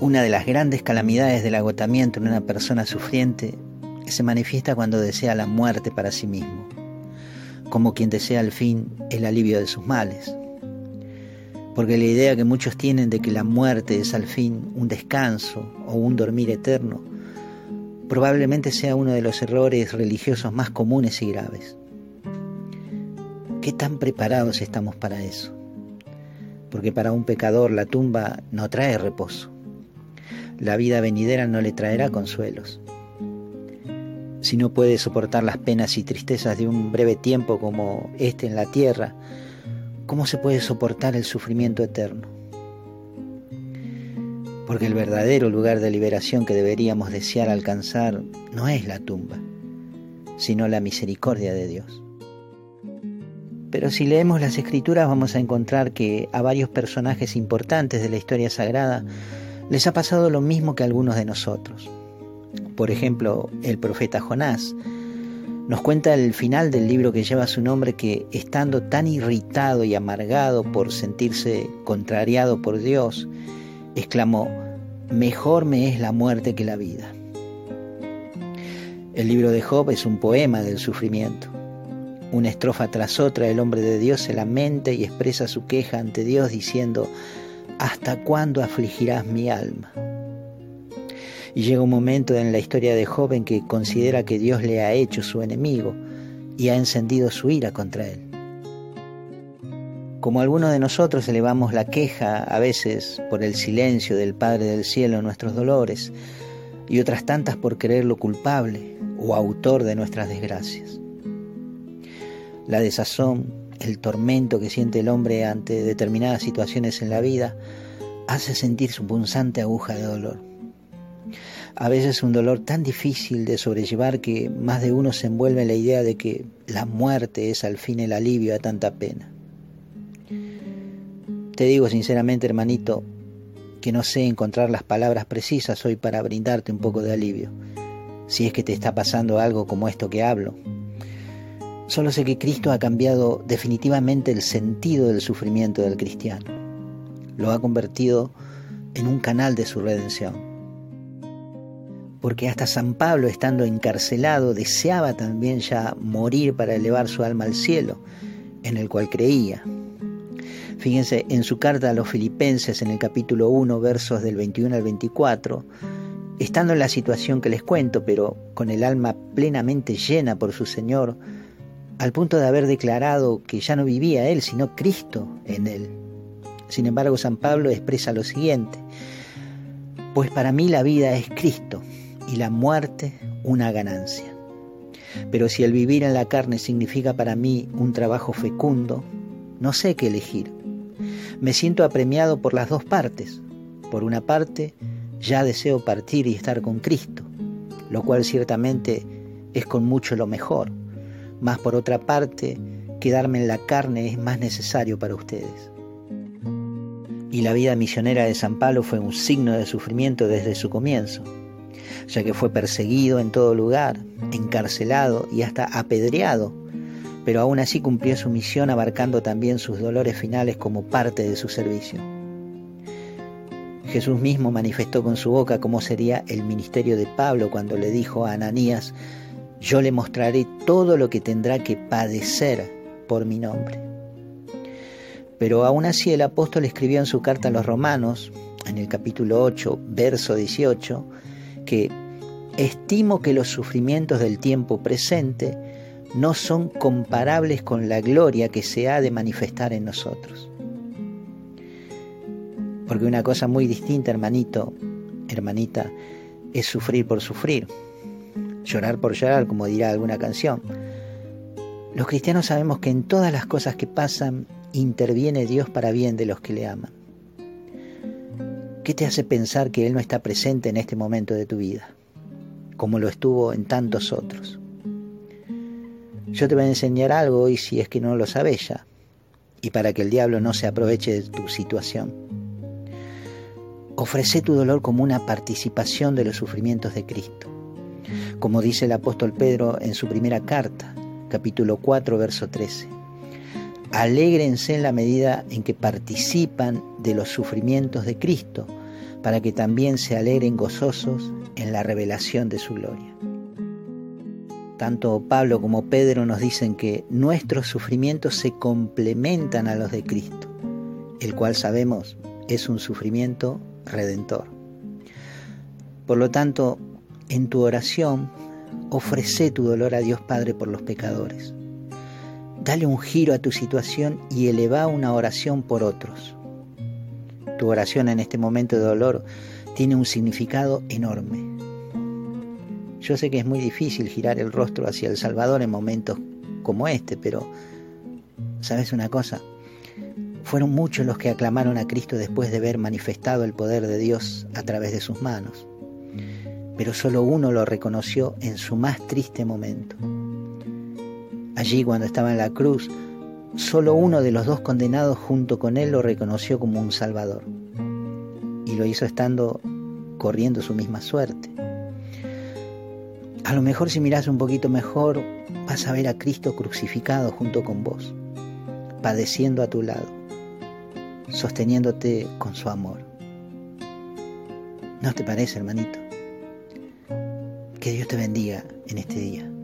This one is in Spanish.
Una de las grandes calamidades del agotamiento en una persona sufriente se manifiesta cuando desea la muerte para sí mismo, como quien desea al fin el alivio de sus males. Porque la idea que muchos tienen de que la muerte es al fin un descanso o un dormir eterno, probablemente sea uno de los errores religiosos más comunes y graves. ¿Qué tan preparados estamos para eso? Porque para un pecador la tumba no trae reposo la vida venidera no le traerá consuelos. Si no puede soportar las penas y tristezas de un breve tiempo como este en la tierra, ¿cómo se puede soportar el sufrimiento eterno? Porque el verdadero lugar de liberación que deberíamos desear alcanzar no es la tumba, sino la misericordia de Dios. Pero si leemos las escrituras vamos a encontrar que a varios personajes importantes de la historia sagrada les ha pasado lo mismo que algunos de nosotros. Por ejemplo, el profeta Jonás nos cuenta el final del libro que lleva su nombre que estando tan irritado y amargado por sentirse contrariado por Dios, exclamó, mejor me es la muerte que la vida. El libro de Job es un poema del sufrimiento. Una estrofa tras otra el hombre de Dios se lamenta y expresa su queja ante Dios diciendo, ¿hasta cuándo afligirás mi alma? Y llega un momento en la historia de Job en que considera que Dios le ha hecho su enemigo y ha encendido su ira contra él. Como algunos de nosotros elevamos la queja a veces por el silencio del Padre del Cielo en nuestros dolores y otras tantas por creerlo culpable o autor de nuestras desgracias. La desazón el tormento que siente el hombre ante determinadas situaciones en la vida hace sentir su punzante aguja de dolor. A veces un dolor tan difícil de sobrellevar que más de uno se envuelve en la idea de que la muerte es al fin el alivio a tanta pena. Te digo sinceramente, hermanito, que no sé encontrar las palabras precisas hoy para brindarte un poco de alivio, si es que te está pasando algo como esto que hablo, Solo sé que Cristo ha cambiado definitivamente el sentido del sufrimiento del cristiano. Lo ha convertido en un canal de su redención. Porque hasta San Pablo, estando encarcelado, deseaba también ya morir para elevar su alma al cielo, en el cual creía. Fíjense, en su carta a los filipenses, en el capítulo 1, versos del 21 al 24, estando en la situación que les cuento, pero con el alma plenamente llena por su Señor, al punto de haber declarado que ya no vivía él, sino Cristo en él. Sin embargo, San Pablo expresa lo siguiente, pues para mí la vida es Cristo y la muerte una ganancia. Pero si el vivir en la carne significa para mí un trabajo fecundo, no sé qué elegir. Me siento apremiado por las dos partes. Por una parte, ya deseo partir y estar con Cristo, lo cual ciertamente es con mucho lo mejor mas por otra parte, quedarme en la carne es más necesario para ustedes. Y la vida misionera de San Pablo fue un signo de sufrimiento desde su comienzo, ya que fue perseguido en todo lugar, encarcelado y hasta apedreado, pero aún así cumplió su misión abarcando también sus dolores finales como parte de su servicio. Jesús mismo manifestó con su boca cómo sería el ministerio de Pablo cuando le dijo a Ananías, yo le mostraré todo lo que tendrá que padecer por mi nombre. Pero aún así el apóstol escribió en su carta a los romanos, en el capítulo 8, verso 18, que estimo que los sufrimientos del tiempo presente no son comparables con la gloria que se ha de manifestar en nosotros. Porque una cosa muy distinta, hermanito, hermanita, es sufrir por sufrir llorar por llorar, como dirá alguna canción. Los cristianos sabemos que en todas las cosas que pasan interviene Dios para bien de los que le aman. ¿Qué te hace pensar que Él no está presente en este momento de tu vida, como lo estuvo en tantos otros? Yo te voy a enseñar algo y si es que no lo sabes ya, y para que el diablo no se aproveche de tu situación. Ofrece tu dolor como una participación de los sufrimientos de Cristo como dice el apóstol Pedro en su primera carta, capítulo 4, verso 13. Alégrense en la medida en que participan de los sufrimientos de Cristo, para que también se alegren gozosos en la revelación de su gloria. Tanto Pablo como Pedro nos dicen que nuestros sufrimientos se complementan a los de Cristo, el cual sabemos es un sufrimiento redentor. Por lo tanto, en tu oración, ofrece tu dolor a Dios Padre por los pecadores. Dale un giro a tu situación y eleva una oración por otros. Tu oración en este momento de dolor tiene un significado enorme. Yo sé que es muy difícil girar el rostro hacia el Salvador en momentos como este, pero ¿sabes una cosa? Fueron muchos los que aclamaron a Cristo después de ver manifestado el poder de Dios a través de sus manos. Pero solo uno lo reconoció en su más triste momento. Allí cuando estaba en la cruz, solo uno de los dos condenados junto con él lo reconoció como un Salvador. Y lo hizo estando corriendo su misma suerte. A lo mejor si miras un poquito mejor, vas a ver a Cristo crucificado junto con vos, padeciendo a tu lado, sosteniéndote con su amor. ¿No te parece, hermanito? Que Dios te bendiga en este día.